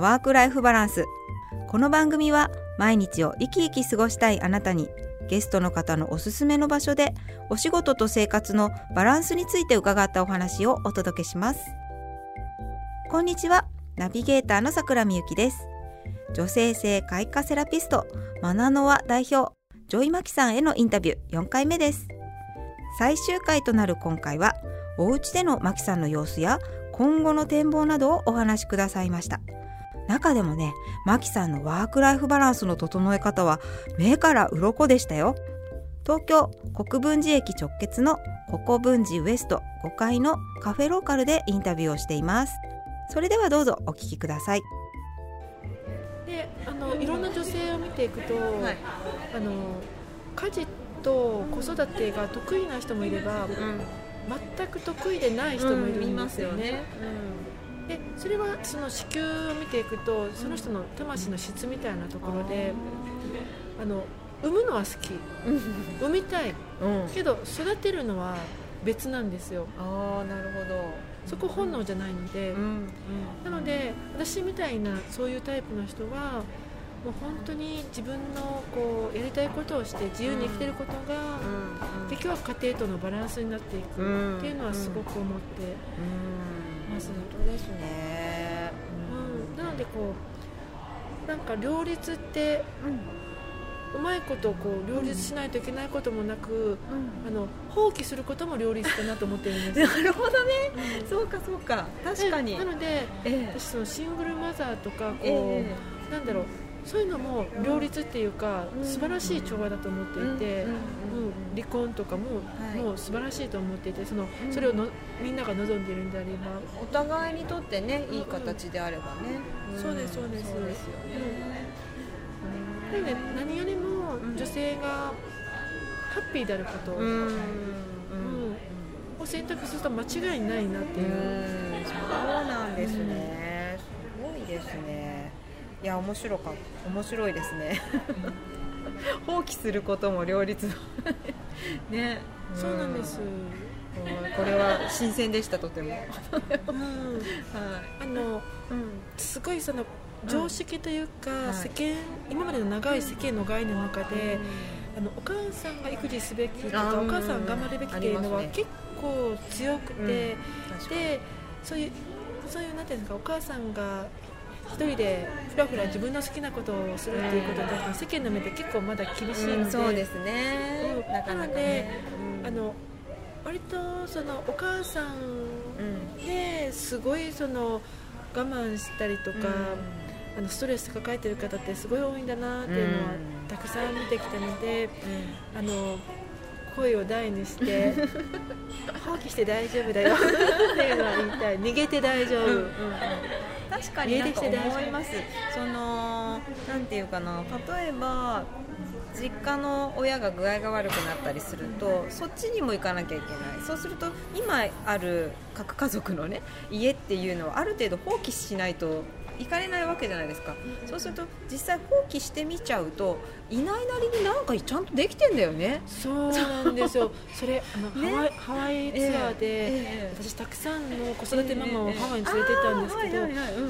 のワークライフバランス。この番組は毎日を生き生き過ごしたいあなたにゲストの方のおすすめの場所でお仕事と生活のバランスについて伺ったお話をお届けします。こんにちはナビゲーターの桜みゆきです。女性性開花セラピストマナノワ代表ジョイマキさんへのインタビュー4回目です。最終回となる今回はお家でのマキさんの様子や今後の展望などをお話しくださいました。中でもねマキさんのワークライフバランスの整え方は目から鱗でしたよ。東京国分寺駅直結の国分寺ウエスト5階のカフェローカルでインタビューをしています。それではどうぞお聞きください。であのいろんな女性を見ていくと、はい、あの家事と子育てが得意な人もいれば、うん、全く得意でない人もいるんですよね。うん、でそれはその子宮を見ていくとその人の魂の質みたいなところで、あの産むのは好き。産みたい、けど育てるのは別なんですよ。あなるほど。そこ本能じゃないので、なので私みたいなそういうタイプの人はもう本当に自分のこうやりたいことをして自由に生きてることが、結局は家庭とのバランスになっていくっていうのはすごく思ってます。本当ですね、うん、なのでこうなんか両立って、うまいことこう両立しないといけないこともなく、うん、あの放棄することも両立かなと思ってるんです。なるほどね、うん、そうかそうか。確かに。なので、えー、私そのシングルマザーとかこう、えー、なんだろうそういうのも両立っていうか、うん、素晴らしい調和だと思っていて、うん離婚とかも、はい、もう素晴らしいと思っていてそのそれをのみんなが望んでいるんであれば。お互いにとってねいい形であればね、そうですそうです。そうですよね、でね何よりも女性がハッピーであること、うん。を選択すると間違いないなっていう。そうなんですね、すごいですねいや面白か面白いですね。放棄することも両立ね。そうなんです、これは新鮮でしたとても、うん、あの、うん、すごいその常識というか、うん世間今までの長い世間の概念の中で、あのお母さんが育児すべきとかお母さん頑張るべきっていうのは結構強くて、でそういうそういうなんていうんですかお母さんが一人でふらふら自分の好きなことをするっていうことだと世間の目で結構まだ厳しいので、うん、そうですね、なかなか、ね、あの割とそのお母さんですごいその我慢したりとか、あのストレス抱えてる方ってすごい多いんだなっていうのはたくさん見てきたので、あの声を大にして 放棄して大丈夫だよっていうのは言いたい。逃げて大丈夫、うんうん、確かになんか思います。そのなんていうかな。例えば実家の親が具合が悪くなったりするとそっちにも行かなきゃいけない。そうすると今ある核家族のね家っていうのはある程度放棄しないと行かれないわけじゃないですか、そうすると実際放棄してみちゃうといないなりになんかちゃんとできてんだよね。そうなんですよ。それあの、ね、ハワイハワイツアーで、えー、私たくさんの子育てママをハワイに連れてったんですけど、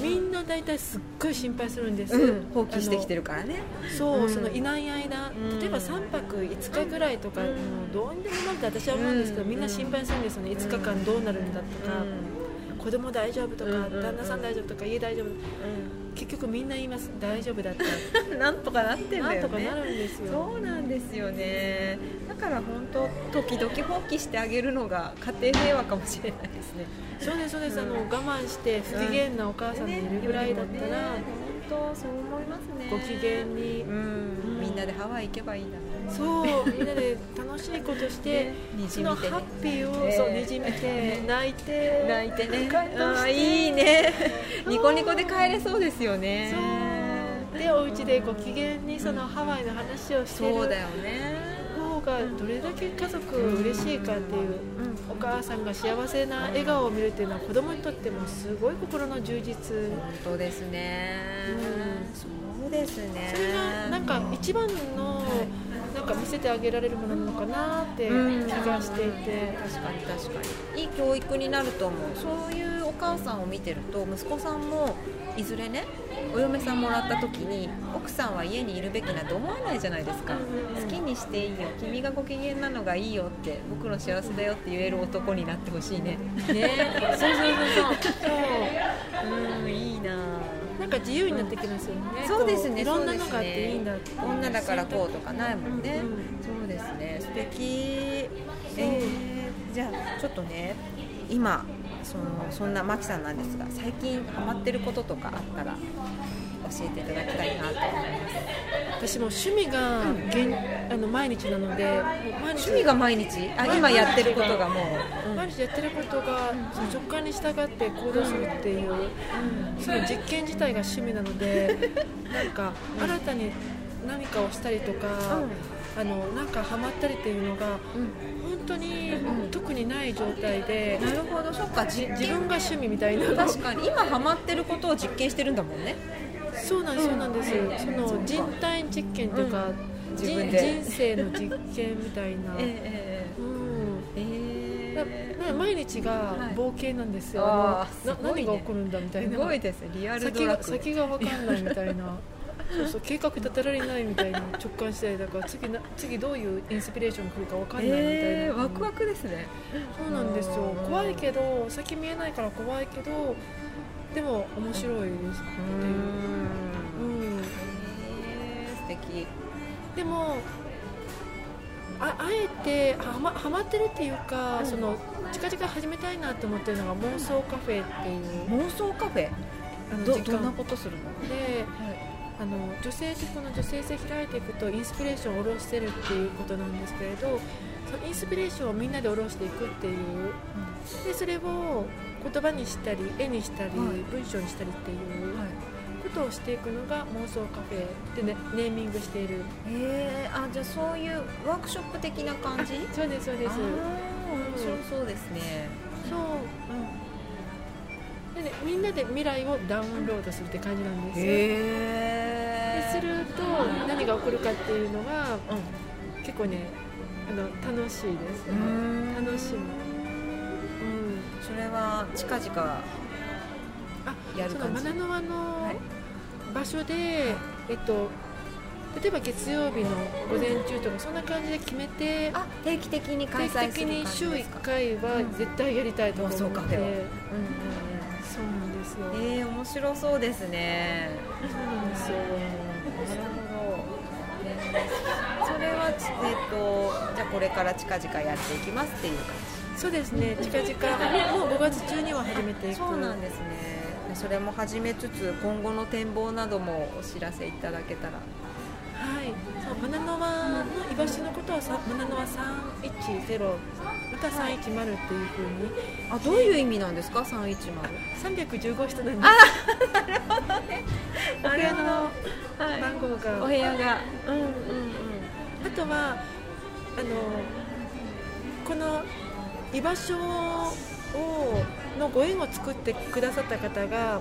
みんな大体すっごい心配するんです、うん、放棄してきてるからね。そう、うん、そのいない間例えば3泊5日ぐらいとか、うん、どうにでもなって私は思うんですけど、みんな心配するんですよね。5日間どうなるんだとか。子供大丈夫とか、旦那さん大丈夫とか家大丈夫、結局みんな言います。大丈夫だった。なんとかなってんだよね。なんとかなるんですよ。そうなんですよね。だから本当時々放棄してあげるのが家庭平和かもしれないですね。そうですそうです、あの我慢して不機嫌なお母さんがいるぐらいだったら、本当そう思いますね。ご機嫌に、うん。みんなでハワイ行けばいいんだねそうみんなで楽しいことして、ね、そのハッピーを、そうにじみて 泣いて。泣いてね。あいいね。ニコニコで帰れそうですよね。でお家でご機嫌にそのハワイの話をしてるそうだよね。方がどれだけ家族嬉しいかっていう、お母さんが幸せな笑顔を見るっていうのは子供にとってもすごい心の充実。本当ですね、うん、そうですね。それがなんか一番の、なんか見せてあげられるものなのかなって気がしていて、確かに確かに。いい教育になると思う。そういうお母さんを見てると息子さんもいずれねお嫁さんもらった時に奥さんは家にいるべきなんて思わないじゃないですか、好きにしていいよ。君がご機嫌なのがいいよって僕の幸せだよって言える男になってほしいね。ね。そうそうそうそう。そう。うんいいななんか自由になってきますよね、そうですねこいろんなのがあっていいんだって女だからこうとかないもんね、うん。うんそうですね。素敵。えー、じゃあちょっとね今そのそんなマキさんなんですが最近ハマってることとかあったら教えていただきたいなと思います。私も趣味が現、あの毎日なので趣味が毎日？あ今やってることがもう、うん毎日やってることがその直感に従って行動するっていう、その実験自体が趣味なのでなんか新たに何かをしたりとか、あのなんかハマったりっていうのが本当に特にない状態で、なるほど。そっか。じ自分が趣味みたいな。確かに。今ハマってることを実験してるんだもんね。そうなんですそうなんです、その人体実験とか、自人生の実験みたいな、えうんえだえだから毎日が冒険なんですよ、あーあね。な何が起こるんだみたいすなごいですね。リアルド先が先が分かんないみたいな。そうそう計画立てられないみたいな直感したりだから次な次どういうインスピレーションが来るか分かんないみたいな、えー、ワクワクですね。そうなんですよ。うん怖いけど先見えないから怖いけどでも面白いですっていう、うん、えー、素敵。でもああえてはまはまってるっていうか、その近々始めたいなって思ってるのが妄想カフェっていう。妄想カフェ？あの時どどんな？間ことするの。であの女性ってこの女性性開いていくとインスピレーションを下ろしてるっていうことなんですけれどそのインスピレーションをみんなで下ろしていくっていう。でそれを言葉にしたり絵にしたり、はい。文章にしたりっていう。はいことをしていくのが妄想カフェで、ね、ネーミングしている。えー、あじゃあそういうワークショップ的な感じ？そうですそうです。面白そうですね。そう、でね、みんなで未来をダウンロードするって感じなんです。よへですると何が起こるかっていうのが結構ねあの楽しいです、うん。楽しみ、うん、それは近々あやる感じ。そのマナノワのはい。場所で、えっと例えば月曜日の午前中とかそんな感じで決めてあ定期的に開定期的催する感じに週1ですか回は絶対やりたいと思って、うん。うんうんそうなんですよ、えー、面白そうですね。そうなんですよ。なるほど、えーそれはちえっ、とじゃあこれから近々やっていきますっていう感そうですね。近々。もう5月中には始めていじく。そうなんですねそれも始めつつ今後の展望などもお知らせいただけたら。はい、そうマナノワの居場所のことはさマナノワ310また310っていうふうに。あどういう意味なんですか？310 315人なんです。お部屋のはい番号が、お部屋が。うんうんうん、あとはあのこの居場所をのご縁を作ってくださった方が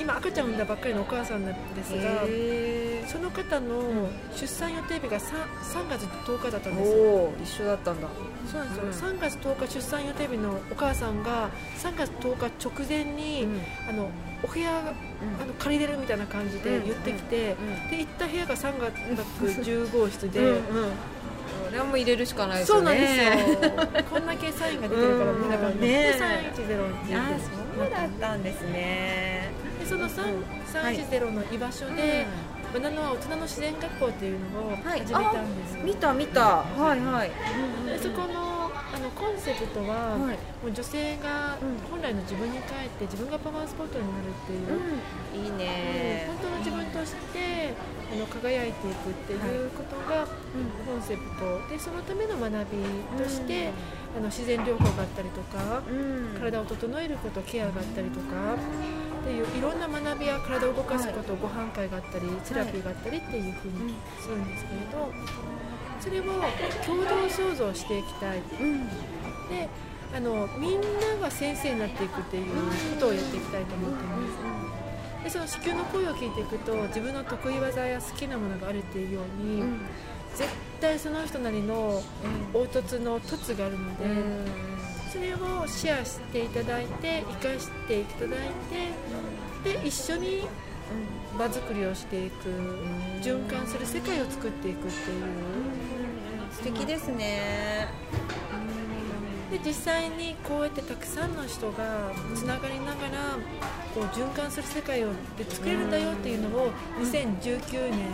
今赤ちゃん産んだばっかりのお母さんなんですが、へその方の出産予定日が 3, 3月10日だったんーです。よおお一緒だったんだ。そうなんですよ、うん。3月10日出産予定日のお母さんが3月10日直前に、うん。あのお部屋があの借りれるみたいな感じで言ってきて、うん。で行った部屋が3月10号室で、うんうんそれはもう入れるしかないですよそうなんですねよ。こんだけサインが出てるからうん。みんながねで310ってそうだったんですねでその3はい310の居場所で、バナナは大人の自然学校っていうのをはい。始めたんですよ、見た見た。はいはい。でそこのあのコンセプトは、はい。もう女性がうん。本来の自分に帰って自分がパワースポットになるっていう、うん。いいね。本当の自分としてあの輝いていくっていうことがコンセプト。でそのための学びとして、あの自然療法があったりとか、うん。体を整えることケアがあったりとかっていういろんな学びや体を動かすこと、ご飯会があったりセラピーがあったりっていうふうにするんですけれど、それを共同創造していきたい。うん。であのみんなが先生になっていくっていうことをやっていきたいと思っています。でその子宮の声を聞いていくと自分の得意技や好きなものがあるっていうように、絶対その人なりの凹凸の凸があるので、それをシェアしていただいて生かしていただいてで一緒に場作りをしていく循環する世界を作っていくっていう。素敵ですね。で実際にこうやってたくさんの人がつながりながらこう循環する世界をで作れるんだよっていうのを2019年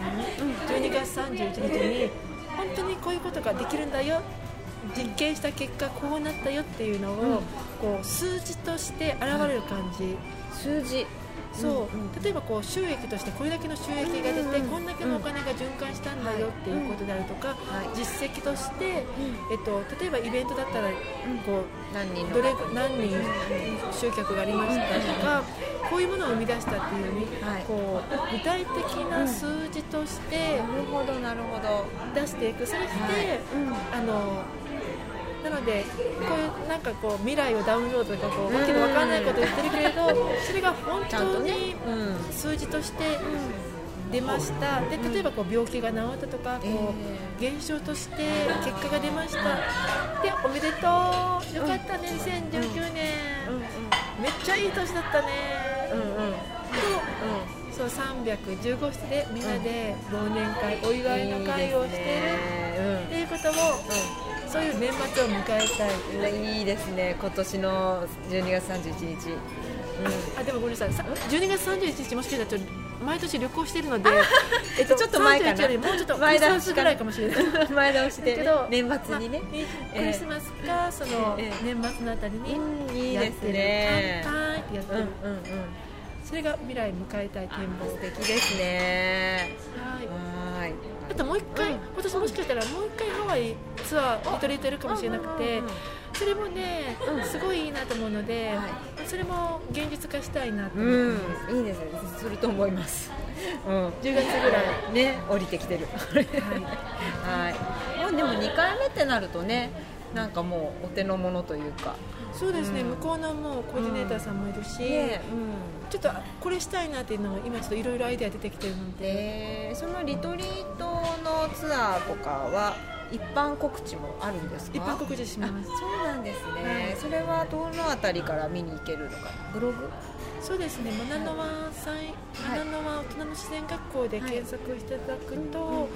12月31日に本当にこういうことができるんだよ。実験した結果こうなったよっていうのをこう数字として現れる感じ。数字そう、例えばこう収益としてこれだけの収益が出て、こんだけのお金が循環したんだよっていうことであるとか、実績として、えっと、例えばイベントだったらこう何人どれ何人集客がありましたとか、こういうものを生み出したっていうに、こう具体的な数字として、なるほどなるほど。出していく。そして、あのなのでこういうなんかこう未来をダウンロードとかこうわけのわからないこと言ってるけれど それが本当に数字として出ました。で例えばこう病気が治ったとかこう現象として結果が出ました。でおめでとう。よかったね2019年。めっちゃいい年だったね。うんうん。とそう315室でみんなで忘年会お祝いの会をしてる。っていうことをそういう年末を迎えたい。いいですね。今年の12月31日、うん、あでもごめんなさい。12月31日もしかしたら毎年旅行してるので、えっと、ちょっと前かな。もうちょっと前倒しぐらいかもしれない。前倒しで年末にね、まあ、クリスマスかその年末のあたりにやってる、ね、乾杯ってやってる、うんうんうんそれが未来迎えたい展望素敵ですね。はい。あともう一回今年もしかしたらもう一回ハワイツアーリトリートやるかもしれなくてそれもねすごいいいなと思うので、それも現実化したいなと。思ってます、いいですね。すると思います。うん、10月ぐらいね。降りてきてる。はい、はい、もうでも2回目ってなるとねなんかもうお手の物というかそうですね、うん、向こうのもうコーディネーターさんもいるし、ねうん、ちょっとこれしたいなっていうのを今ちょっといろいろアイデア出てきてるので、えー、そのリトリートのツアーとかは一般告知もあるんですか？一般告知します。そうなんですね、はい、それはどのあたりから見に行けるのかブログ？そうですね。マナノワさん、マナノワ大人の自然学校で検索していただくと、はい、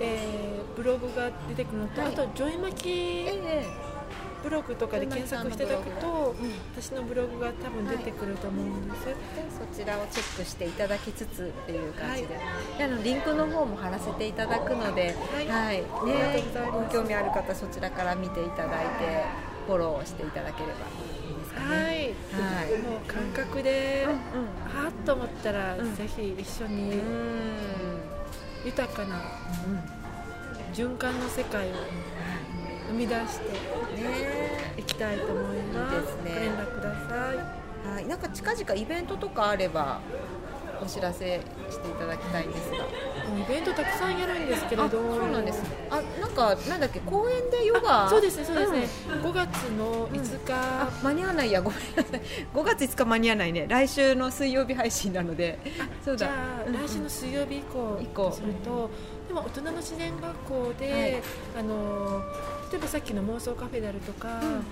えー、ブログが出てくるのと、はい、あとジョイマキ、えーブログとかで検索していただくと、私のブログが多分出てくると思うんです、はい、そちらをチェックしていただきつつっていう感じで、はい、あのリンクの方も貼らせていただくので、はい、はい、ね、ご興味ある方そちらから見ていただいてフォローしていただければいいですかね。はい、はい、もう感覚で、うんうん、はっと思ったら、うん、ぜひ一緒に、豊かな、うん、循環の世界を生み出していきたいと思います。いいすね。ご連絡ください。はい、なんか近々イベントとかあればお知らせしていただきたいんですがイベントたくさんやるんですけれど。そうなんです。あなんかなんだっけ公園でヨガ？そうですねそうですね、うん、5月の5日、うん、間に合わないや。ごめんなさい。5月5日間に合わないね。来週の水曜日配信なので。そうだ。じゃあ、来週の水曜日以降以降すると、でも大人の自然学校で、はい、あの例えばさっきの妄想カフェであるとか、うんうんうん、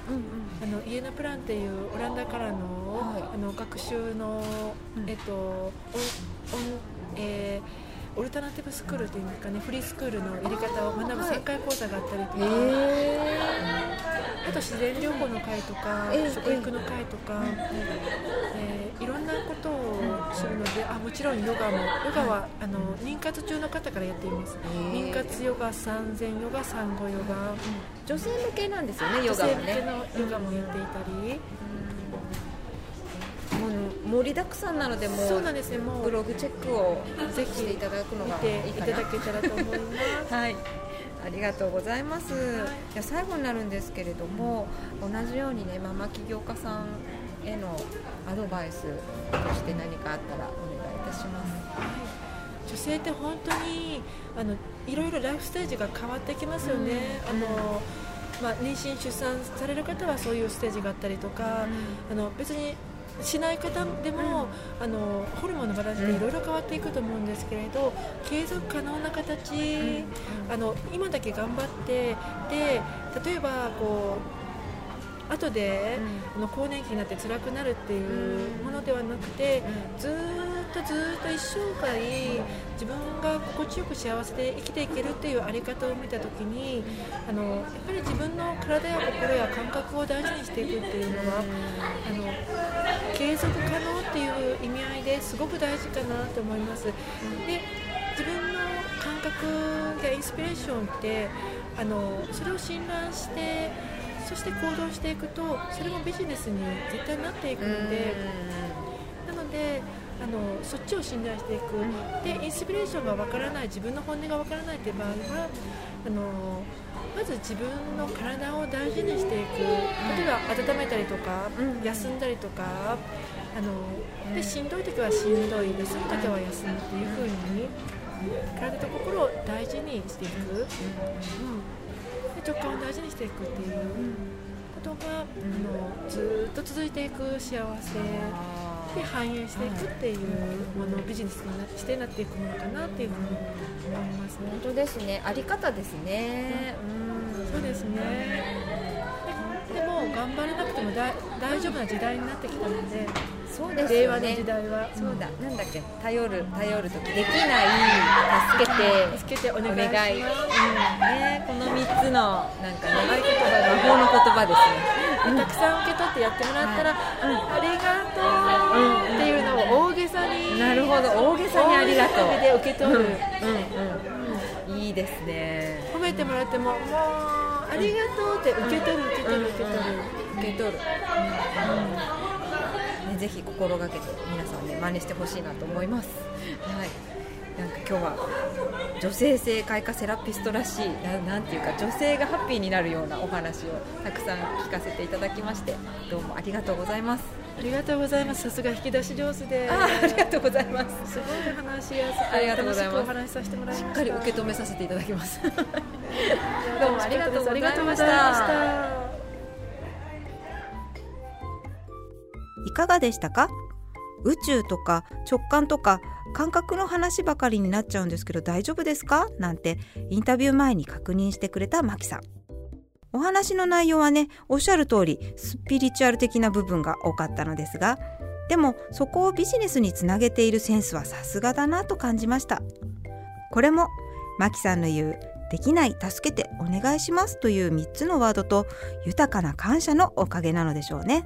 あのイエナプランっていうオランダからのはい、あの学習の、うん、えっとおえー、オルタナティブスクールというかねフリースクールのやり方を学ぶ旋回講座があったりとか、えー、あと自然療法の会とか、えー、食育の会とか、えー、いろんなことをするのであもちろんヨガもヨガはあの妊活中の方からやっています、妊活ヨガ産前ヨガ産後ヨガ、女性向けなんですよねヨガはね。女性向けのヨガもやっていたり、盛りだくさんなのでもそうなんですねもうブログチェックをぜひしていただくのがいいかな。いただけたらと思います。はい。ありがとうございます。じゃ最後になるんですけれども、同じようにねママ起業家さんへのアドバイスとして何かあったらお願いいたします。女性って本当にあのいろいろライフステージが変わってきますよね。うん、あのまあ、妊娠出産される方はそういうステージがあったりとか、うん、あの別にしない方でも、あのホルモンのバランスっていろいろ変わっていくと思うんですけれど継続可能な形、あの今だけ頑張ってで例えばこう後で、あの更年期になって辛くなるっていうものではなくて、ずっとずっと一生涯自分が心地よく幸せで生きていけるっていうあり方を見た時にあのやっぱり自分の体や心や感覚を大事にしていくっていうのはあの継続可能っていう意味合いですごく大事かなと思います。で自分の感覚やインスピレーションってあのそれを信頼してそして行動していくとそれもビジネスに絶対なっていくのでなのであのそっちを信頼していく。でインスピレーションがわからない自分の本音がわからないという場合はあのまず自分の体を大事にしていく。例えば温めたりとか休んだりとかあのでしんどい時はしんどい休む時は休むっていう風に体と心を大事にしていく、うん、で直感を大事にしていくっていうことが、あのずっと続いていく幸せで反映していくっていうものをビジネスにしてなっていくものかなっていうふうに思いますね。本当ですね。あり方ですね。うん、そうですね。でも頑張らなくても大丈夫な時代になってきたので。そうです、ね、令和の時代は、そうだ、なんだっけ頼る頼る時できない助けて助けてお願いします、うんね、この3つのなんかね魔法の言葉ですね、たくさん受け取ってやってもらったら、はいうん、ありがとうっていうのを大げさになるほど。大げさにありがとう。で受け取る、うんうんうん、いいですね。褒めてもらってももうありがとうって受け取る受け取る受け取る受け取る、うん。ね、ぜひ心がけて皆さんね真似してほしいなと思います。はいなんか今日は女性性開花セラピストらしいななんていうか女性がハッピーになるようなお話をたくさん聞かせていただきましてどうもありがとうございます。ありがとうございます。さすが引き出し上手で。あありがとうございます。すごい話しやすくありがとうございます。お話しさせてもらいまししっかり受け止めさせていただきます。どうもありがとうございました。いかがでしたか？宇宙とか直感とか感覚の話ばかりになっちゃうんですけど大丈夫ですか？なんてインタビュー前に確認してくれたマキさん。お話の内容はねおっしゃる通りスピリチュアル的な部分が多かったのですがでもそこをビジネスにつなげているセンスはさすがだなと感じました。これもマキさんの言うできない助けてお願いしますという3つのワードと豊かな感謝のおかげなのでしょうね。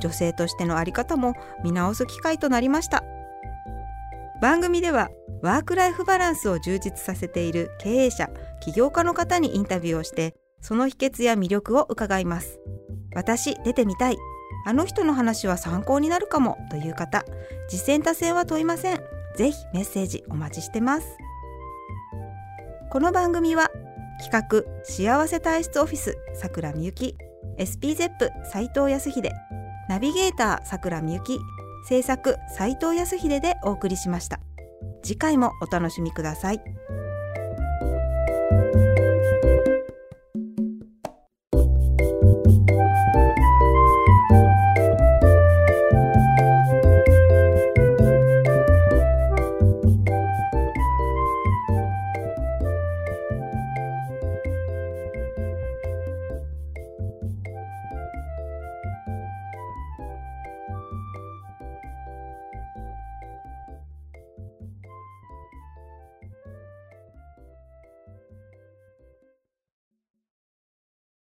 女性としての在り方も見直す機会となりました。番組ではワークライフバランスを充実させている経営者起業家の方にインタビューをしてその秘訣や魅力を伺います。私出てみたい。あの人の話は参考になるかも。という方実践多戦は問いません。ぜひメッセージお待ちしてます。この番組は企画幸せ体質オフィスさくらみゆき SPZEP 斉藤康秀ナビゲーターさくらみゆき制作斉藤康秀でお送りしました。次回もお楽しみください。